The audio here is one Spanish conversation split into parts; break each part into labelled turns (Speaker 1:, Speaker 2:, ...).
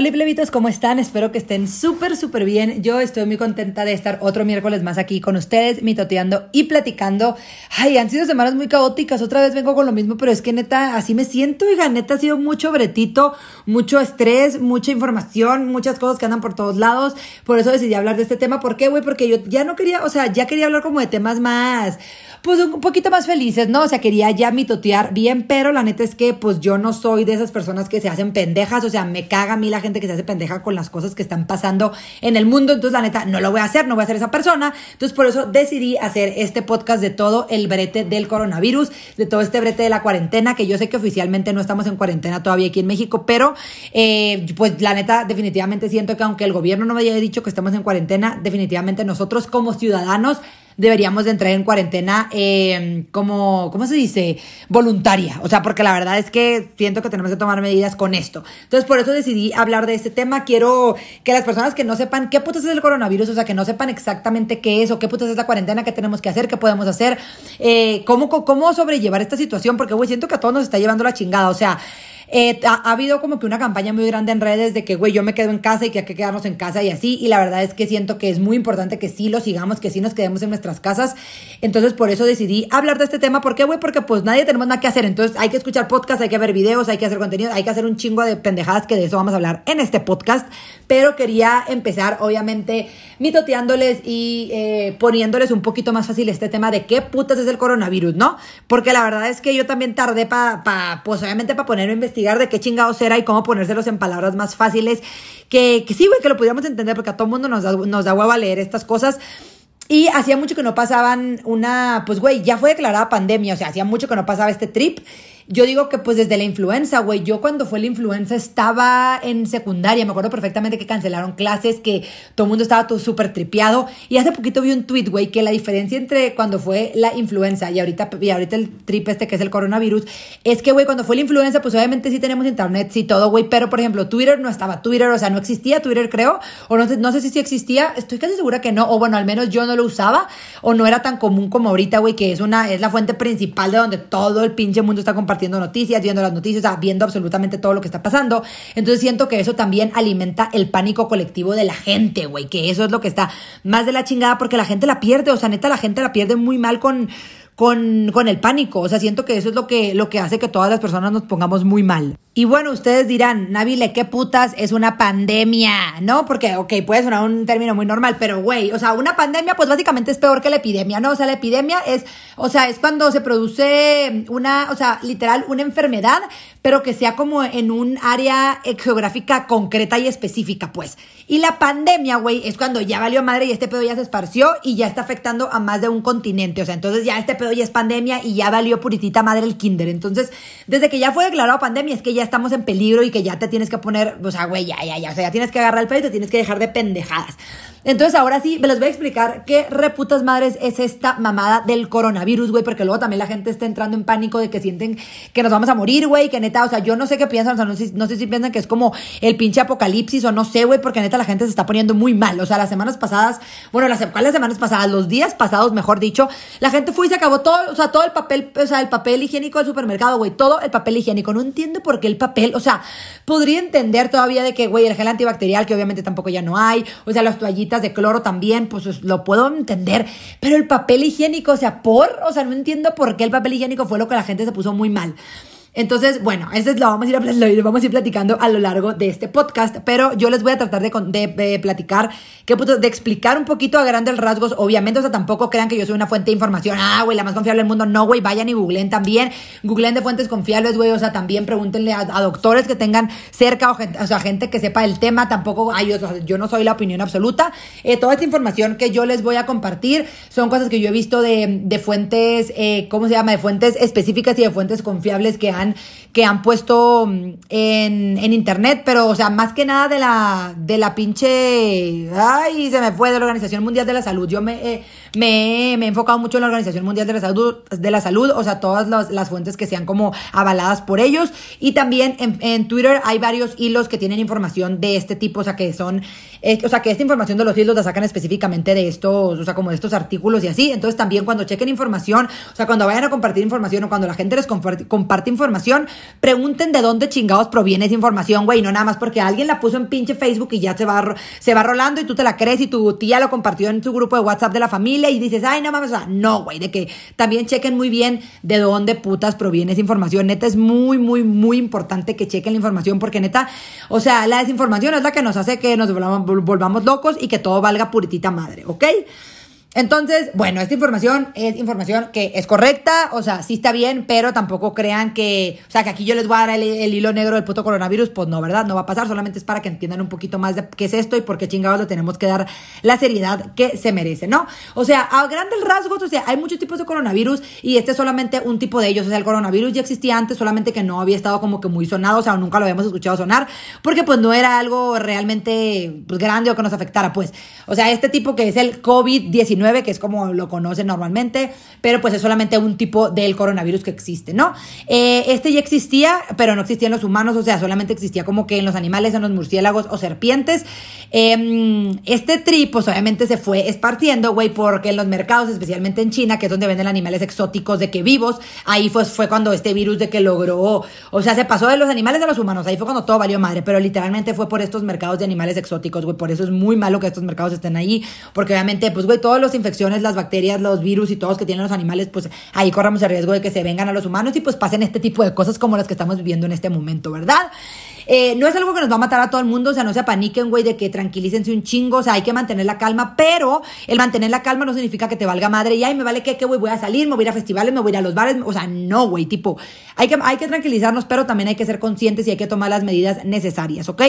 Speaker 1: Hola plebitos, ¿cómo están? Espero que estén súper, súper bien. Yo estoy muy contenta de estar otro miércoles más aquí con ustedes, mitoteando y platicando. Ay, han sido semanas muy caóticas. Otra vez vengo con lo mismo, pero es que neta, así me siento. Oiga, neta, ha sido mucho bretito, mucho estrés, mucha información, muchas cosas que andan por todos lados. Por eso decidí hablar de este tema. ¿Por qué, güey? Porque yo ya no quería, o sea, ya quería hablar como de temas más pues un poquito más felices, ¿no? O sea, quería ya mitotear bien, pero la neta es que pues yo no soy de esas personas que se hacen pendejas, o sea, me caga a mí la gente que se hace pendeja con las cosas que están pasando en el mundo, entonces la neta no lo voy a hacer, no voy a ser esa persona, entonces por eso decidí hacer este podcast de todo el brete del coronavirus, de todo este brete de la cuarentena, que yo sé que oficialmente no estamos en cuarentena todavía aquí en México, pero eh, pues la neta definitivamente siento que aunque el gobierno no me haya dicho que estamos en cuarentena, definitivamente nosotros como ciudadanos deberíamos de entrar en cuarentena eh, como, ¿cómo se dice? Voluntaria. O sea, porque la verdad es que siento que tenemos que tomar medidas con esto. Entonces, por eso decidí hablar de este tema. Quiero que las personas que no sepan qué putas es el coronavirus, o sea, que no sepan exactamente qué es o qué putas es la cuarentena, qué tenemos que hacer, qué podemos hacer, eh, cómo, cómo sobrellevar esta situación, porque, güey, siento que a todos nos está llevando la chingada. O sea, eh, ha, habido como que una campaña muy grande en redes de que, güey, yo me quedo en casa y que hay que quedarnos en casa y así. Y la verdad es que siento que es muy importante que sí lo sigamos, que sí nos quedemos en nuestras casas. Entonces, por eso decidí hablar de este tema. ¿Por qué, güey? Porque pues nadie tenemos nada que hacer. Entonces, hay que escuchar podcasts, hay que ver videos, hay que hacer contenido, hay que hacer un chingo de pendejadas que de eso vamos a hablar en este podcast. Pero quería empezar, obviamente, mitoteándoles y eh, poniéndoles un poquito más fácil este tema de qué putas es el coronavirus, ¿no? Porque la verdad es que yo también tardé para, pa, pues obviamente, para ponerme a investigar de qué chingados era y cómo ponérselos en palabras más fáciles. Que, que sí, güey, que lo pudiéramos entender porque a todo mundo nos da, nos da hueva leer estas cosas. Y hacía mucho que no pasaban una, pues güey, ya fue declarada pandemia, o sea, hacía mucho que no pasaba este trip. Yo digo que pues desde la influenza, güey, yo cuando fue la influenza estaba en secundaria, me acuerdo perfectamente que cancelaron clases, que todo el mundo estaba todo súper tripeado. Y hace poquito vi un tweet, güey, que la diferencia entre cuando fue la influenza y ahorita, y ahorita el trip este que es el coronavirus, es que, güey, cuando fue la influenza, pues obviamente sí tenemos internet, sí todo, güey, pero por ejemplo, Twitter no estaba. Twitter, o sea, no existía Twitter, creo, o no, no sé si sí existía, estoy casi segura que no, o bueno, al menos yo no lo usaba, o no era tan común como ahorita, güey, que es una, es la fuente principal de donde todo el pinche mundo está compartiendo noticias, viendo las noticias, viendo absolutamente todo lo que está pasando. Entonces siento que eso también alimenta el pánico colectivo de la gente, güey, que eso es lo que está más de la chingada porque la gente la pierde, o sea, neta la gente la pierde muy mal con con, con, el pánico. O sea, siento que eso es lo que, lo que hace que todas las personas nos pongamos muy mal. Y bueno, ustedes dirán, Nabile, ¿qué putas es una pandemia? ¿No? Porque, ok, puede sonar un término muy normal, pero güey, o sea, una pandemia pues básicamente es peor que la epidemia, ¿no? O sea, la epidemia es, o sea, es cuando se produce una, o sea, literal, una enfermedad, pero que sea como en un área geográfica concreta y específica, pues. Y la pandemia, güey, es cuando ya valió madre y este pedo ya se esparció y ya está afectando a más de un continente. O sea, entonces ya este pedo ya es pandemia y ya valió puritita madre el kinder. Entonces, desde que ya fue declarado pandemia es que ya ya estamos en peligro y que ya te tienes que poner, o sea, güey, ya, ya, ya, o sea, ya tienes que agarrar el pelo y te tienes que dejar de pendejadas. Entonces, ahora sí, me les voy a explicar qué reputas madres es esta mamada del coronavirus, güey, porque luego también la gente está entrando en pánico de que sienten que nos vamos a morir, güey, que neta, o sea, yo no sé qué piensan, o sea, no sé, no sé si piensan que es como el pinche apocalipsis o no sé, güey, porque neta la gente se está poniendo muy mal. O sea, las semanas pasadas, bueno, las, ¿cuáles semanas pasadas? Los días pasados, mejor dicho, la gente fue y se acabó todo, o sea, todo el papel, o sea, el papel higiénico del supermercado, güey, todo el papel higiénico. No entiendo por qué el papel, o sea, podría entender todavía de que, güey, el gel antibacterial, que obviamente tampoco ya no hay, o sea, las toallitas de cloro también pues lo puedo entender, pero el papel higiénico, o sea, por, o sea, no entiendo por qué el papel higiénico fue lo que la gente se puso muy mal. Entonces, bueno, eso es lo vamos a, ir lo vamos a ir platicando a lo largo de este podcast, pero yo les voy a tratar de, de, platicar, que, de explicar un poquito a grandes rasgos, obviamente, o sea, tampoco crean que yo soy una fuente de información, ah, güey, la más confiable del mundo, no, güey, vayan y googleen también, googleen de fuentes confiables, güey, o sea, también pregúntenle a, doctores que tengan cerca, o, gente, o sea, gente que sepa el tema, tampoco, ay, yo no soy la opinión absoluta, eh, toda esta información que yo les voy a compartir son cosas que yo he visto de, de fuentes, eh, ¿cómo se llama?, de fuentes específicas y de fuentes confiables que que han puesto mm, en, internet, pero, o sea, más que nada de la, de la pinche, ay, se me fue de la Organización Mundial de la Salud. Yo me, me, he enfocado mucho en la Organización Mundial de la Salud, de la salud o sea, todas las, fuentes que sean como avaladas por ellos. Y también en, Twitter hay varios hilos que tienen información de este tipo, o sea, que son, eh, o sea, que esta información de los hilos la sacan específicamente de estos, o sea, como de estos artículos y así. Entonces también cuando chequen información, o sea, cuando vayan a compartir información o cuando la gente les comparte, comparte información, pregunten de dónde chingados proviene esa información, güey, no nada más porque alguien la puso en pinche Facebook y ya se va, se va rolando y tú te la crees y tu tía lo compartió en su grupo de WhatsApp de la familia y dices, ay, no mames, no, güey, de que también chequen muy bien de dónde putas proviene esa información. Neta, es muy, muy, muy importante que chequen la información porque neta, o sea, la desinformación es la que nos hace que nos volvamos, volvamos locos y que todo valga puritita madre, ¿ok? Entonces, bueno, esta información es información que es correcta, o sea, sí está bien, pero tampoco crean que, o sea, que aquí yo les voy a dar el, hilo negro del puto coronavirus, pues no, ¿verdad? No va a pasar, solamente es para que entiendan un poquito más de qué es esto y por qué chingados le tenemos que dar la seriedad que se merece, ¿no? O sea, a grandes rasgos, o sea, hay muchos tipos de coronavirus y este es solamente un tipo de ellos, o sea, el coronavirus ya existía antes, solamente que no había estado como que muy sonado, o sea, nunca lo habíamos escuchado sonar, porque pues no era algo realmente pues, grande o que nos afectara, pues, o sea, este tipo que es el COVID-19, que es como lo conocen normalmente, pero pues es solamente un tipo del coronavirus que existe, ¿no? Eh, este ya existía, pero no existía en los humanos, o sea, solamente existía como que en los animales, en los murciélagos o serpientes. Em, este trip, pues obviamente se fue esparciendo, güey, porque en los mercados, especialmente en China, que es donde venden animales exóticos de que vivos, ahí fue, fue cuando este virus de que logró, o sea, se pasó de los animales a los humanos, ahí fue cuando todo valió madre, pero literalmente fue por estos mercados de animales exóticos, güey, por eso es muy malo que estos mercados estén ahí, porque obviamente, pues, güey, todas las infecciones las bacterias, los virus y todos que tienen los animales, pues ahí corramos el riesgo de que se vengan a los humanos y pues pasen este tipo de cosas como las que estamos viviendo en este momento, ¿verdad? Eh, no es algo que nos va a matar a todo el mundo, o sea, no se apaniquen, güey, de que tranquilícense un chingo, o sea, hay que mantener la calma, pero el mantener la calma no significa que te valga madre y, ay, me vale que, que, güey, voy a salir, me voy a ir a festivales, me voy a ir a los bares, o sea, no, güey, tipo, hay que, hay que tranquilizarnos, pero también hay que ser conscientes y hay que tomar las medidas necesarias, ¿ok?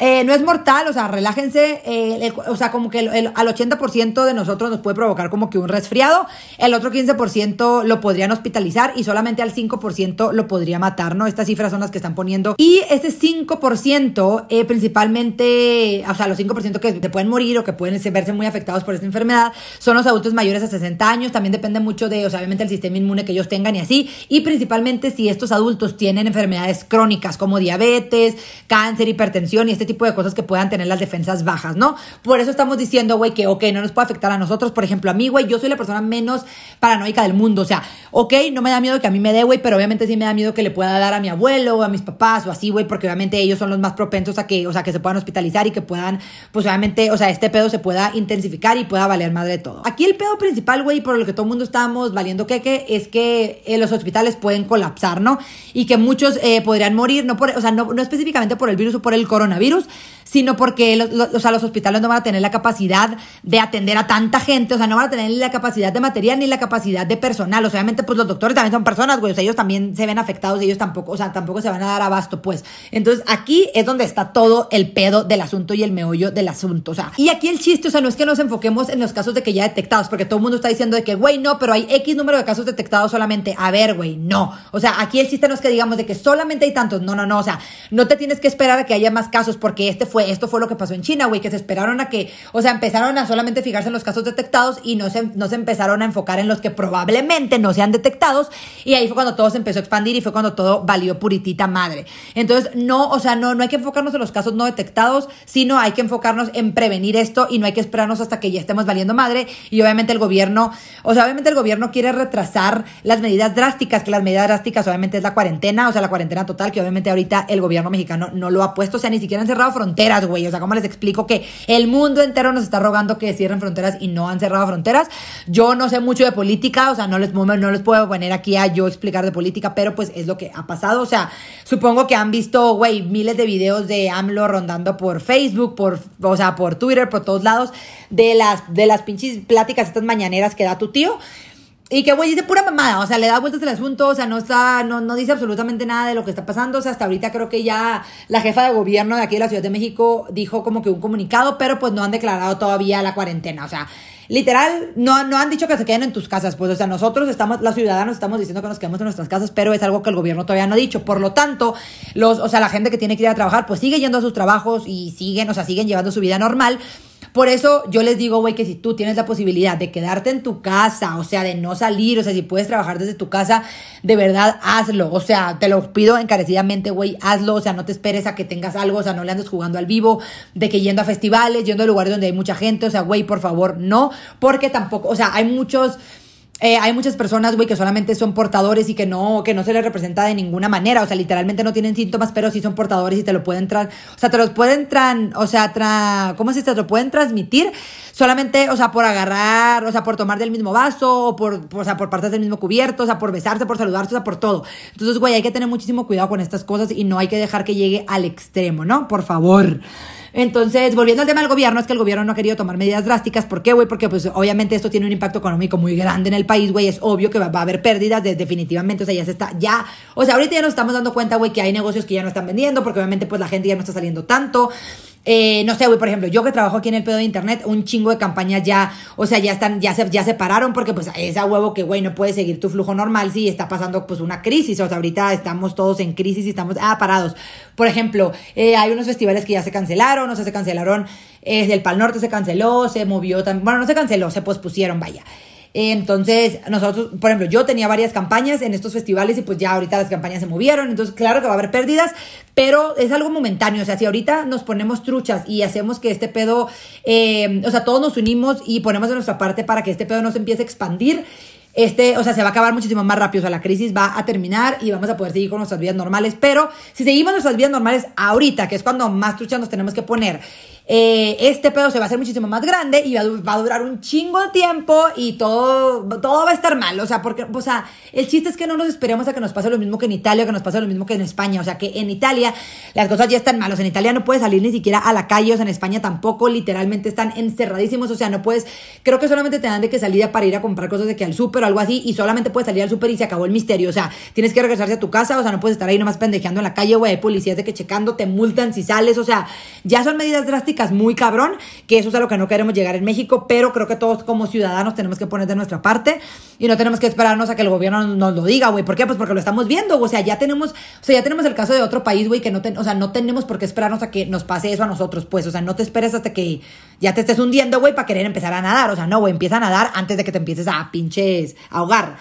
Speaker 1: Eh, no es mortal, o sea, relájense, eh, o sea, como que el, al 80% de nosotros nos puede provocar como que un resfriado, el otro 15% lo podrían hospitalizar y solamente al 5% lo podría matar, ¿no? Estas cifras son las que están poniendo. Y ese 5%, eh, principalmente, o sea, los 5% que te pueden morir o que pueden verse muy afectados por esta enfermedad, son los adultos mayores a 60 años, también depende mucho de, o sea, obviamente el sistema inmune que ellos tengan y así, y principalmente si estos adultos tienen enfermedades crónicas como diabetes, cáncer, hipertensión y este este tipo de cosas que puedan tener las defensas bajas, ¿no? Por eso estamos diciendo, güey, que, ok, no nos puede afectar a nosotros. Por ejemplo, a mí, güey, yo soy la persona menos paranoica del mundo. O sea, ok, no me da miedo que a mí me dé, güey, pero obviamente sí me da miedo que le pueda dar a mi abuelo o a mis papás o así, güey, porque obviamente ellos son los más propensos a que, o sea, que se puedan hospitalizar y que puedan, pues obviamente, o sea, este pedo se pueda intensificar y pueda valer madre de todo. Aquí el pedo principal, güey, por lo que todo el mundo estamos valiendo queque, es que eh, los hospitales pueden colapsar, ¿no? Y que muchos eh, podrían morir, no por, o sea, no, no específicamente por el virus o por el coronavirus, virus sino porque los, o sea, los hospitales no van a tener la capacidad de atender a tanta gente, o sea, no van a tener ni la capacidad de material ni la capacidad de personal. O sea, obviamente, pues los doctores también son personas, güey, o sea, ellos también se ven afectados ellos tampoco, o sea, tampoco se van a dar abasto, pues. Entonces, aquí es donde está todo el pedo del asunto y el meollo del asunto, o sea. Y aquí el chiste, o sea, no es que nos enfoquemos en los casos de que ya detectados, porque todo el mundo está diciendo de que, güey, no, pero hay X número de casos detectados solamente. A ver, güey, no. O sea, aquí el chiste no es que digamos de que solamente hay tantos, no, no, no, o sea, no te tienes que esperar a que haya más casos porque este fue, esto fue lo que pasó en China, güey, que se esperaron a que, o sea, empezaron a solamente fijarse en los casos detectados y no se, no se empezaron a enfocar en los que probablemente no sean detectados y ahí fue cuando todo se empezó a expandir y fue cuando todo valió puritita madre. Entonces, no, o sea, no, no hay que enfocarnos en los casos no detectados, sino hay que enfocarnos en prevenir esto y no hay que esperarnos hasta que ya estemos valiendo madre y obviamente el gobierno, o sea, obviamente el gobierno quiere retrasar las medidas drásticas, que las medidas drásticas obviamente es la cuarentena, o sea, la cuarentena total, que obviamente ahorita el gobierno mexicano no lo ha puesto, o sea, ni siquiera han cerrado fronteras, güey, o sea, ¿cómo les explico que el mundo entero nos está rogando que cierren fronteras y no han cerrado fronteras? Yo no sé mucho de política, o sea, no les, no les puedo poner aquí a yo explicar de política, pero pues es lo que ha pasado, o sea, supongo que han visto, güey, miles de videos de AMLO rondando por Facebook, por, o sea, por Twitter, por todos lados, de las, de las pinches pláticas estas mañaneras que da tu tío. Y que, güey, dice pura mamada, o sea, le da vueltas al asunto, o sea, no está, no, no dice absolutamente nada de lo que está pasando, o sea, hasta ahorita creo que ya la jefa de gobierno de aquí de la Ciudad de México dijo como que un comunicado, pero pues no han declarado todavía la cuarentena, o sea, literal, no, no han dicho que se queden en tus casas, pues, o sea, nosotros estamos, los ciudadanos estamos diciendo que nos quedemos en nuestras casas, pero es algo que el gobierno todavía no ha dicho, por lo tanto, los, o sea, la gente que tiene que ir a trabajar, pues sigue yendo a sus trabajos y siguen, o sea, siguen llevando su vida normal, por eso yo les digo, güey, que si tú tienes la posibilidad de quedarte en tu casa, o sea, de no salir, o sea, si puedes trabajar desde tu casa, de verdad hazlo. O sea, te lo pido encarecidamente, güey, hazlo. O sea, no te esperes a que tengas algo, o sea, no le andes jugando al vivo, de que yendo a festivales, yendo a lugares donde hay mucha gente, o sea, güey, por favor, no, porque tampoco, o sea, hay muchos eh, hay muchas personas, güey, que solamente son portadores y que no, que no se les representa de ninguna manera. O sea, literalmente no tienen síntomas, pero sí son portadores y te lo pueden tras, o sea, te los pueden tran, o sea, tra, ¿cómo se dice? Te lo pueden transmitir solamente, o sea, por agarrar, o sea, por tomar del mismo vaso, o por, o sea, por partes del mismo cubierto, o sea, por besarse, por saludarse, o sea, por todo. Entonces, güey, hay que tener muchísimo cuidado con estas cosas y no hay que dejar que llegue al extremo, ¿no? Por favor. Entonces, volviendo al tema del gobierno, es que el gobierno no ha querido tomar medidas drásticas. ¿Por qué, güey? Porque, pues, obviamente esto tiene un impacto económico muy grande en el país, güey. Es obvio que va, a haber pérdidas, definitivamente. O sea, ya se está, ya, o sea, ahorita ya nos estamos dando cuenta, güey, que hay negocios que ya no están vendiendo, porque obviamente, pues, la gente ya no está saliendo tanto. Eh, no sé, güey, por ejemplo, yo que trabajo aquí en el pedo de internet, un chingo de campañas ya, o sea, ya están, ya se, ya se pararon porque pues es a huevo que, güey, no puedes seguir tu flujo normal si está pasando pues una crisis, o sea, ahorita estamos todos en crisis y estamos, ah, parados. Por ejemplo, eh, hay unos festivales que ya se cancelaron, o sea, se cancelaron, eh, el Pal Norte se canceló, se movió también, bueno, no se canceló, se pospusieron, vaya. Entonces, nosotros, por ejemplo, yo tenía varias campañas en estos festivales y pues ya ahorita las campañas se movieron, entonces claro que va a haber pérdidas, pero es algo momentáneo, o sea, si ahorita nos ponemos truchas y hacemos que este pedo, eh, o sea, todos nos unimos y ponemos de nuestra parte para que este pedo no se empiece a expandir, este, o sea, se va a acabar muchísimo más rápido, o sea, la crisis va a terminar y vamos a poder seguir con nuestras vidas normales, pero si seguimos nuestras vidas normales ahorita, que es cuando más truchas nos tenemos que poner, eh, este pedo se va a hacer muchísimo más grande y va, a durar un chingo de tiempo y todo, todo va a estar mal. O sea, porque, o sea, el chiste es que no nos esperemos a que nos pase lo mismo que en Italia que nos pase lo mismo que en España. O sea, que en Italia las cosas ya están malas. En Italia no puedes salir ni siquiera a la calle, o sea, en España tampoco, literalmente están encerradísimos. O sea, no puedes, creo que solamente te dan de que salida para ir a comprar cosas de que al súper o algo así y solamente puedes salir al súper y se acabó el misterio. O sea, tienes que regresarse a tu casa, o sea, no puedes estar ahí nomás pendejeando en la calle, güey. Policías de que checando, te multan si sales. O sea, ya son medidas drásticas muy cabrón, que eso es a lo que no queremos llegar en México, pero creo que todos como ciudadanos tenemos que poner de nuestra parte y no tenemos que esperarnos a que el gobierno nos lo diga, güey. ¿Por qué? Pues porque lo estamos viendo, o sea, ya tenemos, o sea, ya tenemos el caso de otro país, güey, que no, o sea, no tenemos por qué esperarnos a que nos pase eso a nosotros, pues, o sea, no te esperes hasta que ya te estés hundiendo, güey, para querer empezar a nadar, o sea, no, güey, empieza a nadar antes de que te empieces a pinches ahogar.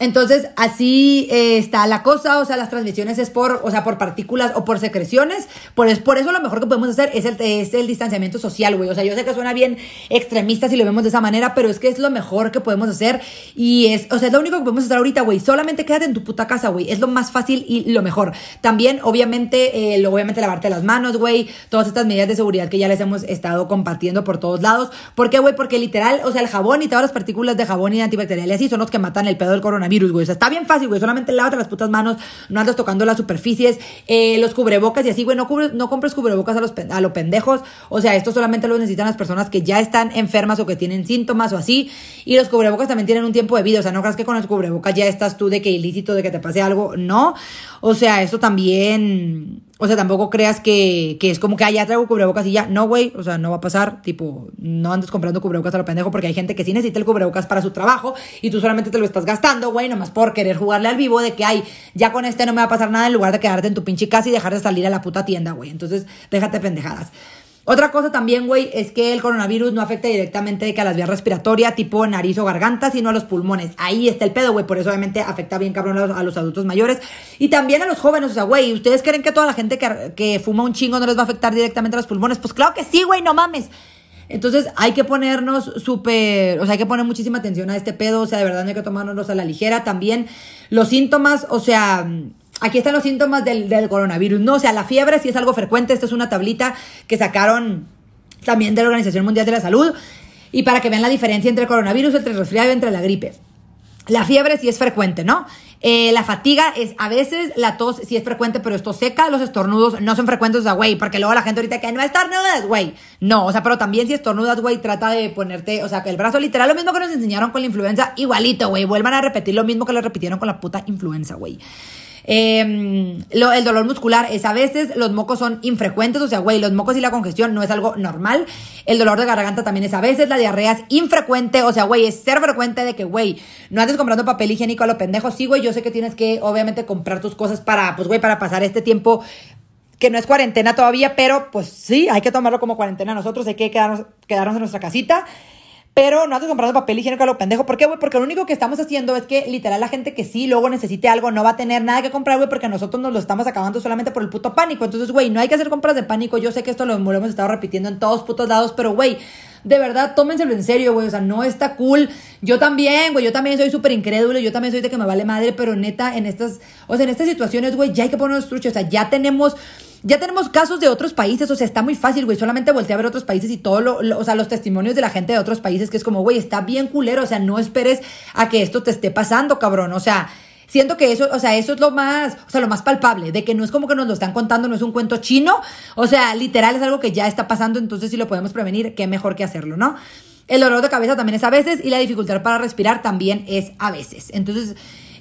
Speaker 1: Entonces, así eh, está la cosa, o sea, las transmisiones es por, o sea, por partículas o por secreciones, por, es, por eso lo mejor que podemos hacer es el, es el distanciamiento social, güey, o sea, yo sé que suena bien extremista si lo vemos de esa manera, pero es que es lo mejor que podemos hacer y es, o sea, es lo único que podemos hacer ahorita, güey, solamente quédate en tu puta casa, güey, es lo más fácil y lo mejor. También, obviamente, eh, obviamente lavarte las manos, güey, todas estas medidas de seguridad que ya les hemos estado compartiendo por todos lados, ¿por qué, güey? Porque literal, o sea, el jabón y todas las partículas de jabón y antibacteriales así son los que matan el pedo del coronavirus virus, güey. O sea, está bien fácil, güey. Solamente lávate las putas manos, no andas tocando las superficies, eh, los cubrebocas y así, güey. No, no compres cubrebocas a los, a los pendejos. O sea, esto solamente lo necesitan las personas que ya están enfermas o que tienen síntomas o así. Y los cubrebocas también tienen un tiempo de vida. O sea, no creas que con los cubrebocas ya estás tú de que ilícito, de que te pase algo. No. O sea, esto también o sea, tampoco creas que, es como que, ah, ya traigo cubrebocas y ya. No, güey. O sea, no va a pasar. Tipo, no andes comprando cubrebocas a lo pendejo porque hay gente que sí necesita el cubrebocas para su trabajo y tú solamente te lo estás gastando, güey, nomás por querer jugarle al vivo de que, ay, ya con este no me va a pasar nada en lugar de quedarte en tu pinche casa y dejar de salir a la puta tienda, güey. Entonces, déjate pendejadas. Otra cosa también, güey, es que el coronavirus no afecta directamente a las vías respiratorias, tipo nariz o garganta, sino a los pulmones. Ahí está el pedo, güey. Por eso obviamente afecta bien cabrón a los, adultos mayores y también a los jóvenes. O sea, güey, ¿ustedes creen que toda la gente que, que fuma un chingo no les va a afectar directamente a los pulmones? Pues claro que sí, güey, no mames. Entonces hay que ponernos súper, o sea, hay que poner muchísima atención a este pedo, o sea, de verdad no hay que tomárnoslos a la ligera. También los síntomas, o sea, Aquí están los síntomas del, coronavirus. No, o sea, la fiebre sí es algo frecuente. Esta es una tablita que sacaron también de la Organización Mundial de la Salud. Y para que vean la diferencia entre el coronavirus, entre el resfriado y entre la gripe. La fiebre sí es frecuente, ¿no? Eh, la fatiga es a veces, la tos sí es frecuente, pero esto seca. Los estornudos no son frecuentes, güey, porque luego la gente ahorita que no estornudas, güey. No, o sea, pero también si estornudas, güey, trata de ponerte, o sea, que el brazo literal, lo mismo que nos enseñaron con la influenza, igualito, güey. Vuelvan a repetir lo mismo que lo repitieron con la puta influenza, güey. Em, el dolor muscular es a veces, los mocos son infrecuentes, o sea, güey, los mocos y la congestión no es algo normal. El dolor de garganta también es a veces, la diarrea es infrecuente, o sea, güey, es ser frecuente de que, güey, no andes comprando papel higiénico a lo pendejo. Sí, güey, yo sé que tienes que, obviamente, comprar tus cosas para, pues, güey, para pasar este tiempo que no es cuarentena todavía, pero pues sí, hay que tomarlo como cuarentena nosotros, hay que quedarnos, quedarnos en nuestra casita. Pero no andes comprando papel higiénico a lo pendejo. ¿Por qué, güey? Porque lo único que estamos haciendo es que literal la gente que sí luego necesite algo no va a tener nada que comprar, güey, porque nosotros nos lo estamos acabando solamente por el puto pánico. Entonces, güey, no hay que hacer compras de pánico. Yo sé que esto lo, hemos estado repitiendo en todos putos lados, pero, güey, de verdad, tómenselo en serio, güey. O sea, no está cool. Yo también, güey, yo también soy súper incrédulo, yo también soy de que me vale madre, pero neta, en estas, o sea, en estas situaciones, güey, ya hay que ponernos truchos. O sea, ya tenemos ya tenemos casos de otros países, o sea, está muy fácil, güey. Solamente volteé a ver otros países y todo lo, o sea, los testimonios de la gente de otros países, que es como, güey, está bien culero, o sea, no esperes a que esto te esté pasando, cabrón. O sea, siento que eso, o sea, eso es lo más, o sea, lo más palpable, de que no es como que nos lo están contando, no es un cuento chino, o sea, literal es algo que ya está pasando, entonces si lo podemos prevenir, qué mejor que hacerlo, ¿no? El dolor de cabeza también es a veces y la dificultad para respirar también es a veces. Entonces,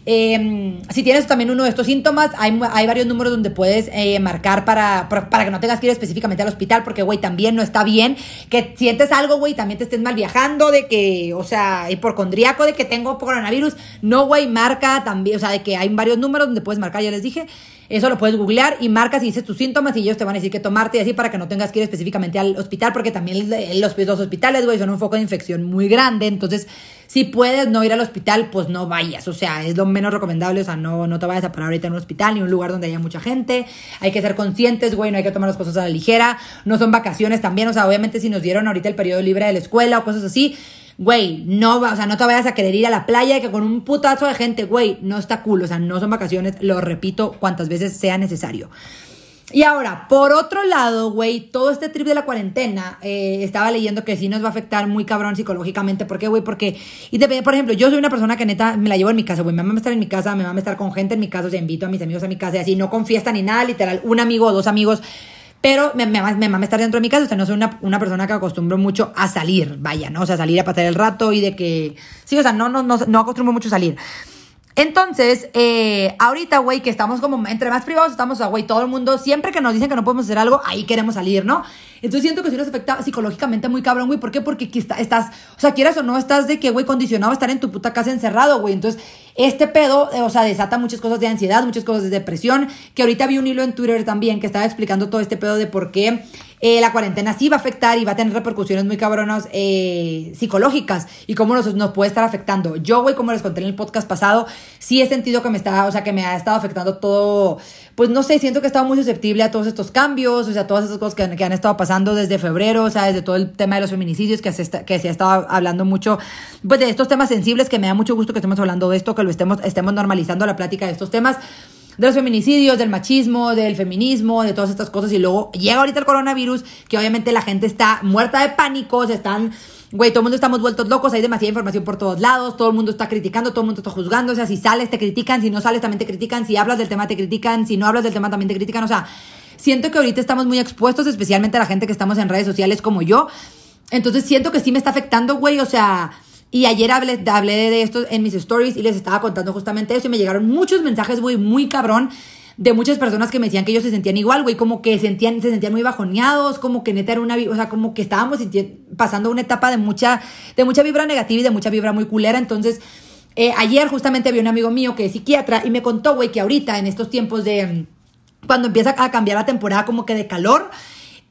Speaker 1: Em, si tienes también uno de estos síntomas, hay, varios números donde puedes eh, marcar para, para, que no tengas que ir específicamente al hospital, porque, güey, también no está bien que sientes algo, güey, también te estés mal viajando, de que, o sea, hipocondríaco, de que tengo coronavirus. No, güey, marca también, o sea, de que hay varios números donde puedes marcar, ya les dije. Eso lo puedes googlear y marcas y dices tus síntomas y ellos te van a decir que tomarte y así para que no tengas que ir específicamente al hospital, porque también los, los hospitales, güey, son un foco de infección muy grande. Entonces, si puedes no ir al hospital, pues no vayas. O sea, es lo menos recomendable. O sea, no, no te vayas a parar ahorita en un hospital ni un lugar donde haya mucha gente. Hay que ser conscientes, güey, no hay que tomar las cosas a la ligera. No son vacaciones también. O sea, obviamente si nos dieron ahorita el periodo libre de la escuela o cosas así güey, no, o sea, no te vayas a querer ir a la playa que con un putazo de gente, güey, no está cool, o sea, no son vacaciones, lo repito cuantas veces sea necesario. Y ahora, por otro lado, güey, todo este trip de la cuarentena, eh, estaba leyendo que sí nos va a afectar muy cabrón psicológicamente. ¿Por qué, güey? Porque, y por ejemplo, yo soy una persona que neta me la llevo en mi casa, güey. Me va a estar en mi casa, me va a estar con gente en mi casa, o sea, invito a mis amigos a mi casa y así, no con fiesta ni nada, literal, un amigo o dos amigos pero me, me, me mama estar dentro de mi casa, o sea, no soy una, una, persona que acostumbro mucho a salir, vaya, ¿no? O sea, salir a pasar el rato y de que, sí, o sea, no, no, no, no acostumbro mucho a salir. Entonces, eh, ahorita, güey, que estamos como entre más privados, estamos, güey, todo el mundo, siempre que nos dicen que no podemos hacer algo, ahí queremos salir, ¿no? Entonces siento que sí nos afecta psicológicamente muy cabrón, güey. ¿Por qué? Porque estás, o sea, quieras o no, estás de que, güey, condicionado a estar en tu puta casa encerrado, güey. Entonces, este pedo, eh, o sea, desata muchas cosas de ansiedad, muchas cosas de depresión, que ahorita vi un hilo en Twitter también que estaba explicando todo este pedo de por qué eh, la cuarentena sí va a afectar y va a tener repercusiones muy cabronas eh, psicológicas y cómo nos, nos puede estar afectando. Yo, güey, como les conté en el podcast pasado, sí he sentido que me está, o sea, que me ha estado afectando todo, pues no sé, siento que he estado muy susceptible a todos estos cambios, o sea, todas esas cosas que, han estado pasando desde febrero, o sea, desde todo el tema de los feminicidios, que se, que se ha estado hablando mucho, pues de estos temas sensibles, que me da mucho gusto que estemos hablando de esto, que lo estemos, estemos normalizando la plática de estos temas de los feminicidios, del machismo, del feminismo, de todas estas cosas. Y luego llega ahorita el coronavirus, que obviamente la gente está muerta de pánico, se están güey, todo el mundo estamos vueltos locos, hay demasiada información por todos lados, todo el mundo está criticando, todo el mundo está juzgando, o sea, si sales te critican, si no sales también te critican, si hablas del tema te critican, si no hablas del tema también te critican, o sea, siento que ahorita estamos muy expuestos, especialmente a la gente que estamos en redes sociales como yo, entonces siento que sí me está afectando, güey, o sea, y ayer hablé, hablé de esto en mis stories y les estaba contando justamente eso y me llegaron muchos mensajes, güey, muy cabrón de muchas personas que me decían que ellos se sentían igual, güey, como que sentían, se sentían muy bajoneados, como que neta era una, o sea, como que estábamos pasando una etapa de mucha, de mucha vibra negativa y de mucha vibra muy culera, entonces, eh, ayer justamente había un amigo mío que es psiquiatra y me contó, güey, que ahorita en estos tiempos de, cuando empieza a cambiar la temporada como que de calor,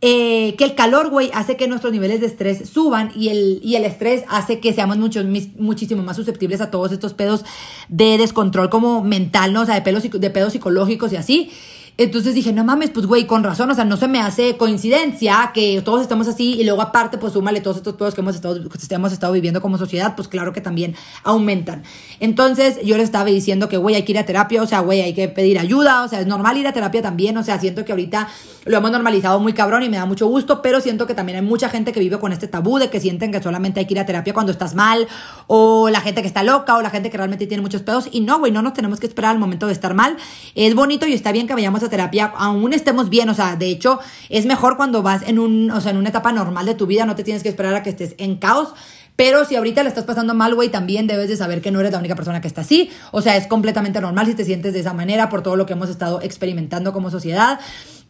Speaker 1: eh, que el calor, güey, hace que nuestros niveles de estrés suban y el, y el estrés hace que seamos mucho, muchísimo más susceptibles a todos estos pedos de descontrol como mental, ¿no? O sea, de, de pedos psicológicos y así. Entonces dije, no mames, pues güey, con razón, o sea, no se me hace coincidencia que todos estamos así y luego aparte, pues súmale todos estos pedos que hemos estado, que hemos estado viviendo como sociedad, pues claro que también aumentan. Entonces yo les estaba diciendo que, güey, hay que ir a terapia, o sea, güey, hay que pedir ayuda, o sea, es normal ir a terapia también, o sea, siento que ahorita lo hemos normalizado muy cabrón y me da mucho gusto, pero siento que también hay mucha gente que vive con este tabú de que sienten que solamente hay que ir a terapia cuando estás mal, o la gente que está loca, o la gente que realmente tiene muchos pedos, y no, güey, no nos tenemos que esperar al momento de estar mal. Es bonito y está bien que vayamos a terapia, aún estemos bien, o sea, de hecho, es mejor cuando vas en un, o sea, en una etapa normal de tu vida, no te tienes que esperar a que estés en caos. Pero si ahorita le estás pasando mal, güey, también debes de saber que no eres la única persona que está así. O sea, es completamente normal si te sientes de esa manera por todo lo que hemos estado experimentando como sociedad.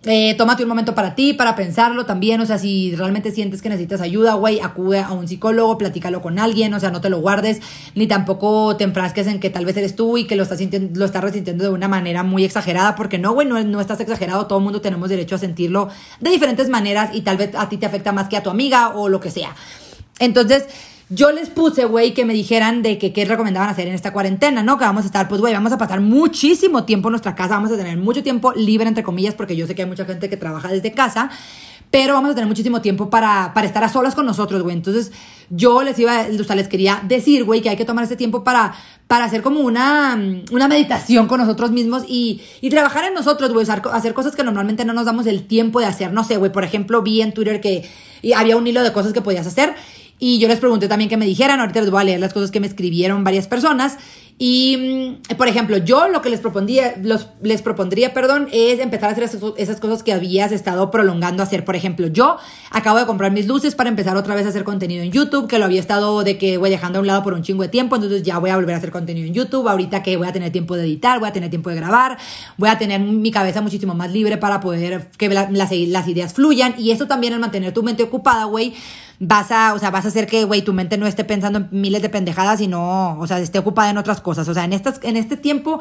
Speaker 1: Eh, tómate un momento para ti, para pensarlo también. O sea, si realmente sientes que necesitas ayuda, güey, acude a un psicólogo, platícalo con alguien. O sea, no te lo guardes, ni tampoco te enfrasques en que tal vez eres tú y que lo estás, lo estás resintiendo de una manera muy exagerada, porque no, güey, no, no estás exagerado. Todo el mundo tenemos derecho a sentirlo de diferentes maneras y tal vez a ti te afecta más que a tu amiga o lo que sea. Entonces, yo les puse, güey, que me dijeran de que qué recomendaban hacer en esta cuarentena, ¿no? Que vamos a estar, pues, güey, vamos a pasar muchísimo tiempo en nuestra casa, vamos a tener mucho tiempo libre, entre comillas, porque yo sé que hay mucha gente que trabaja desde casa. pero vamos a tener muchísimo tiempo para, para estar a solas con nosotros, güey. Entonces, yo les iba, o sea, les quería decir, güey, que hay que tomar ese tiempo para, para hacer como una, una meditación con nosotros mismos y, y trabajar en nosotros, güey, hacer cosas que normalmente no nos damos el tiempo de hacer. No sé, güey, por ejemplo, vi en Twitter que había un hilo de cosas que podías hacer y yo les pregunté también que me dijeran, ahorita les voy a leer las cosas que me escribieron varias personas y, mm, por ejemplo, yo lo que les propondría, los, les propondría, perdón, es empezar a hacer esas, cosas que habías estado prolongando hacer. Por ejemplo, yo acabo de comprar mis luces para empezar otra vez a hacer contenido en YouTube, que lo había estado de que voy dejando a un lado por un chingo de tiempo, entonces ya voy a volver a hacer contenido en YouTube. Ahorita que voy a tener tiempo de editar, voy a tener tiempo de grabar, voy a tener mi cabeza muchísimo más libre para poder que las, las ideas fluyan. Y eso también al mantener tu mente ocupada, güey vas a, o sea, vas a hacer que, güey, tu mente no esté pensando en miles de pendejadas y no, o sea, esté ocupada en otras cosas. O sea, en, estas, en este tiempo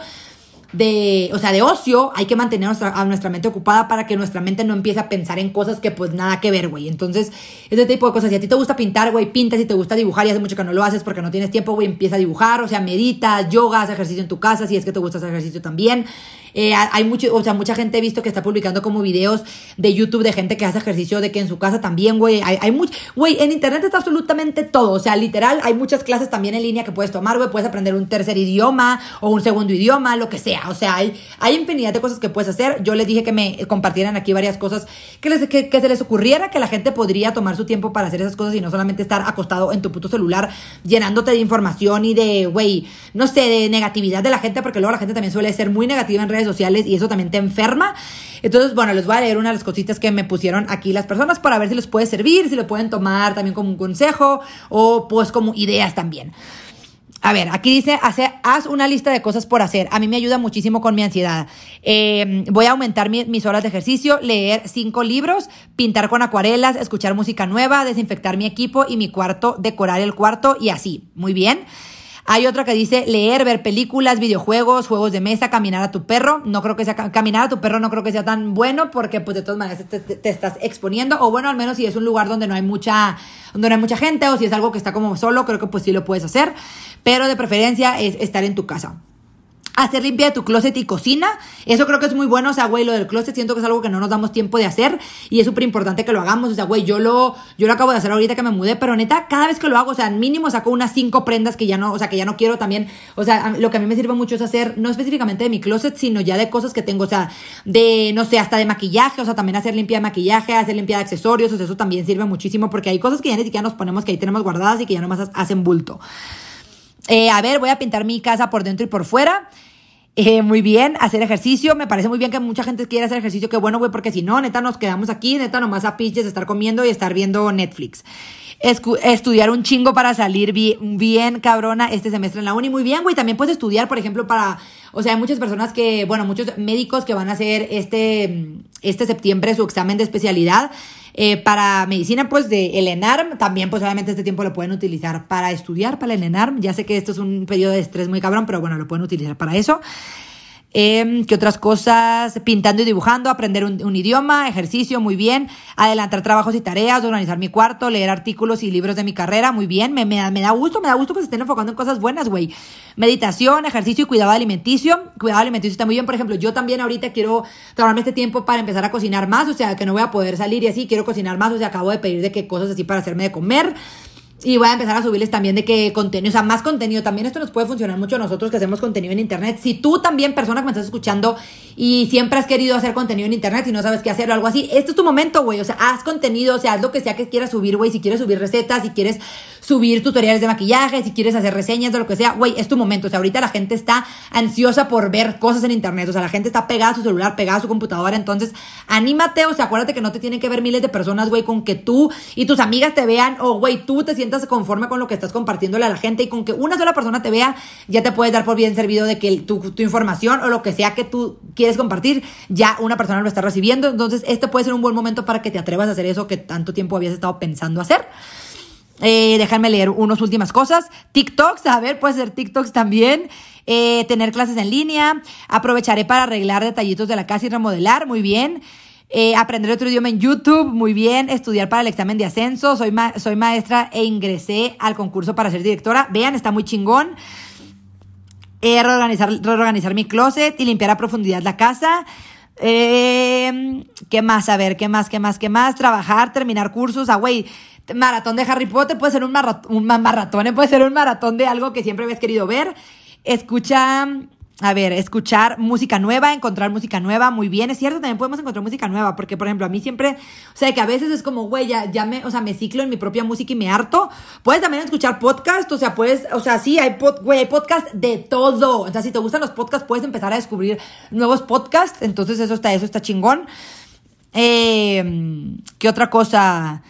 Speaker 1: de, o sea, de ocio, hay que mantener a nuestra mente ocupada para que nuestra mente no empiece a pensar en cosas que pues nada que ver, güey. Entonces, ese tipo de cosas, si a ti te gusta pintar, güey, pinta, si te gusta dibujar y hace mucho que no lo haces porque no tienes tiempo, güey, empieza a dibujar, o sea, meditas, yoga, ejercicio en tu casa, si es que te gusta hacer ejercicio también. Eh, hay mucho, o sea, mucha gente he visto que está publicando como videos de YouTube de gente que hace ejercicio, de que en su casa también, güey. Hay, hay mucho, güey, en internet está absolutamente todo. O sea, literal, hay muchas clases también en línea que puedes tomar, güey. Puedes aprender un tercer idioma o un segundo idioma, lo que sea. O sea, hay, hay infinidad de cosas que puedes hacer. Yo les dije que me compartieran aquí varias cosas que, les, que, que se les ocurriera que la gente podría tomar su tiempo para hacer esas cosas y no solamente estar acostado en tu puto celular llenándote de información y de, güey, no sé, de negatividad de la gente, porque luego la gente también suele ser muy negativa en redes sociales y eso también te enferma. Entonces, bueno, les voy a leer una de las cositas que me pusieron aquí las personas para ver si les puede servir, si lo pueden tomar también como un consejo o pues como ideas también. A ver, aquí dice, hace, haz una lista de cosas por hacer. A mí me ayuda muchísimo con mi ansiedad. Eh, voy a aumentar mis horas de ejercicio, leer cinco libros, pintar con acuarelas, escuchar música nueva, desinfectar mi equipo y mi cuarto, decorar el cuarto y así. Muy bien. Hay otra que dice leer, ver películas, videojuegos, juegos de mesa, caminar a tu perro. No creo que sea, caminar a tu perro no creo que sea tan bueno porque pues de todas maneras te, estás exponiendo. O bueno, al menos si es un lugar donde no hay mucha, donde no hay mucha gente o si es algo que está como solo, creo que pues sí lo puedes hacer. Pero de preferencia es estar en tu casa hacer limpia de tu closet y cocina. Eso creo que es muy bueno. O sea, güey, lo del closet siento que es algo que no nos damos tiempo de hacer y es súper importante que lo hagamos. O sea, güey, yo lo, yo lo acabo de hacer ahorita que me mudé, pero neta, cada vez que lo hago, o sea, mínimo saco unas cinco prendas que ya no, o sea, que ya no quiero también. O sea, lo que a mí me sirve mucho es hacer, no específicamente de mi closet, sino ya de cosas que tengo, o sea, de, no sé, hasta de maquillaje, o sea, también hacer limpia de maquillaje, hacer limpia de accesorios, o sea, eso también sirve muchísimo porque hay cosas que ya ni siquiera nos ponemos que ahí tenemos guardadas y que ya nomás hacen bulto. Eh, a ver, voy a pintar mi casa por dentro y por fuera. Eh, muy bien, hacer ejercicio. Me parece muy bien que mucha gente quiera hacer ejercicio. Qué bueno, güey, porque si no, neta, nos quedamos aquí, neta, nomás a pinches, estar comiendo y estar viendo Netflix. estudiar un chingo para salir bien, bien, cabrona, este semestre en la uni. Muy bien, güey. También puedes estudiar, por ejemplo, para. O sea, hay muchas personas que, bueno, muchos médicos que van a hacer este, este septiembre su examen de especialidad. Eh, para medicina, pues de el ENARM, también pues obviamente este tiempo lo pueden utilizar para estudiar para el ENARM. Ya sé que esto es un periodo de estrés muy cabrón, pero bueno, lo pueden utilizar para eso. Eh, ¿Qué otras cosas? Pintando y dibujando, aprender un, idioma, ejercicio, muy bien. Adelantar trabajos y tareas, organizar mi cuarto, leer artículos y libros de mi carrera, muy bien. Me, me, me da gusto, me da gusto que se estén enfocando en cosas buenas, güey. Meditación, ejercicio y cuidado alimenticio. Cuidado alimenticio está muy bien. Por ejemplo, yo también ahorita quiero tomarme este tiempo para empezar a cocinar más, o sea, que no voy a poder salir y así, quiero cocinar más, o sea, acabo de pedir de qué cosas así para hacerme de comer. Y voy a empezar a subirles también de que contenido, o sea, más contenido. También esto nos puede funcionar mucho a nosotros que hacemos contenido en internet. Si tú también, persona que me estás escuchando y siempre has querido hacer contenido en internet y no sabes qué hacer o algo así, este es tu momento, güey. O sea, haz contenido, o sea, haz lo que sea que quieras subir, güey. Si quieres subir recetas, si quieres subir tutoriales de maquillaje, si quieres hacer reseñas de lo que sea, güey, es tu momento. O sea, ahorita la gente está ansiosa por ver cosas en internet. O sea, la gente está pegada a su celular, pegada a su computadora. Entonces, anímate, o sea, acuérdate que no te tienen que ver miles de personas, güey, con que tú y tus amigas te vean o, güey, tú te sientas conforme con lo que estás compartiéndole a la gente y con que una sola persona te vea, ya te puedes dar por bien servido de que tu, tu información o lo que sea que tú quieres compartir, ya una persona lo está recibiendo. Entonces, este puede ser un buen momento para que te atrevas a hacer eso que tanto tiempo habías estado pensando hacer. Eh, déjame leer unas últimas cosas. TikToks, a ver, puede ser TikToks también. Eh, tener clases en línea. Aprovecharé para arreglar detallitos de la casa y remodelar. Muy bien. Eh, aprender otro idioma en YouTube, muy bien. Estudiar para el examen de ascenso. Soy, soy maestra e ingresé al concurso para ser directora. Vean, está muy chingón. Eh, reorganizar, reorganizar mi closet y limpiar a profundidad la casa. Eh, ¿Qué más? A ver, ¿qué más? ¿Qué más? ¿Qué más? Trabajar, terminar cursos. Ah, güey, maratón de Harry Potter puede ser un, maratón, un maratón, puede ser un maratón de algo que siempre habías querido ver. Escucha a ver, escuchar música nueva, encontrar música nueva, muy bien. Es cierto, también podemos encontrar música nueva, porque, por ejemplo, a mí siempre, o sea, que a veces es como, güey, ya, me, o sea, me ciclo en mi propia música y me harto. Puedes también escuchar podcast, o sea, puedes, o sea, sí, hay, güey, hay podcast de todo. O sea, si te gustan los podcasts, puedes empezar a descubrir nuevos podcasts. Entonces, eso está, eso está chingón. Eh, ¿Qué otra cosa?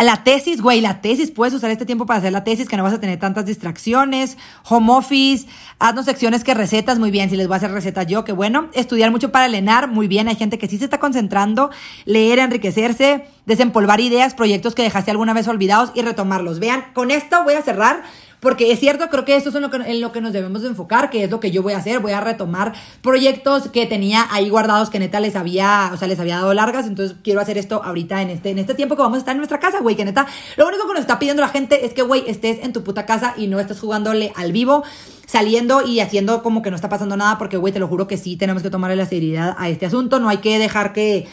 Speaker 1: La tesis, güey, la tesis, puedes usar este tiempo para hacer la tesis, que no vas a tener tantas distracciones. Home office, haznos secciones que recetas, muy bien, si les voy a hacer recetas yo, qué bueno. Estudiar mucho para lenar, muy bien, hay gente que sí se está concentrando. Leer, enriquecerse, desempolvar ideas, proyectos que dejaste alguna vez olvidados y retomarlos. Vean, con esto voy a cerrar porque es cierto, creo que esto es en lo que, en lo que nos debemos enfocar, que es lo que yo voy a hacer. Voy a retomar proyectos que tenía ahí guardados que neta les había, o sea, les había dado largas. Entonces quiero hacer esto ahorita en este, en este tiempo que vamos a estar en nuestra casa, güey. Que neta, lo único que nos está pidiendo la gente es que, güey, estés en tu puta casa y no estés jugándole al vivo saliendo y haciendo como que no está pasando nada, porque, güey, te lo juro que sí tenemos que tomarle la seriedad a este asunto. No hay que dejar que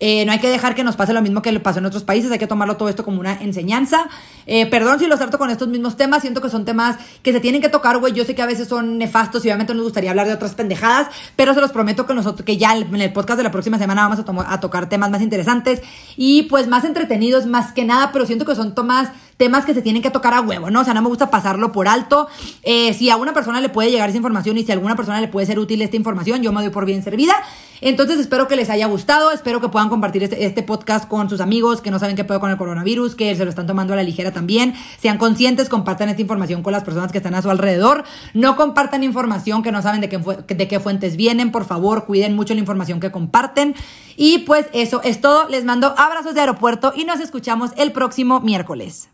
Speaker 1: eh, no hay que dejar que nos pase lo mismo que le pasó en otros países, hay que tomarlo todo esto como una enseñanza. Eh, perdón si los trato con estos mismos temas, siento que son temas que se tienen que tocar, güey. Yo sé que a veces son nefastos y obviamente nos gustaría hablar de otras pendejadas, pero se los prometo que nosotros, que ya en el podcast de la próxima semana vamos a, tocar temas más interesantes y pues más entretenidos, más que nada, pero siento que son temas temas que se tienen que tocar a huevo, ¿no? O sea, no me gusta pasarlo por alto. Eh, si a una persona le puede llegar esa información y si a alguna persona le puede ser útil esta información, yo me doy por bien servida. Entonces espero que les haya gustado, espero que puedan compartir este, este, podcast con sus amigos que no saben qué puedo con el coronavirus, que se lo están tomando a la ligera también. Sean conscientes, compartan esta información con las personas que están a su alrededor. No compartan información que no saben de qué, de qué fuentes vienen, por favor, cuiden mucho la información que comparten. Y pues eso es todo, les mando abrazos de aeropuerto y nos escuchamos el próximo miércoles.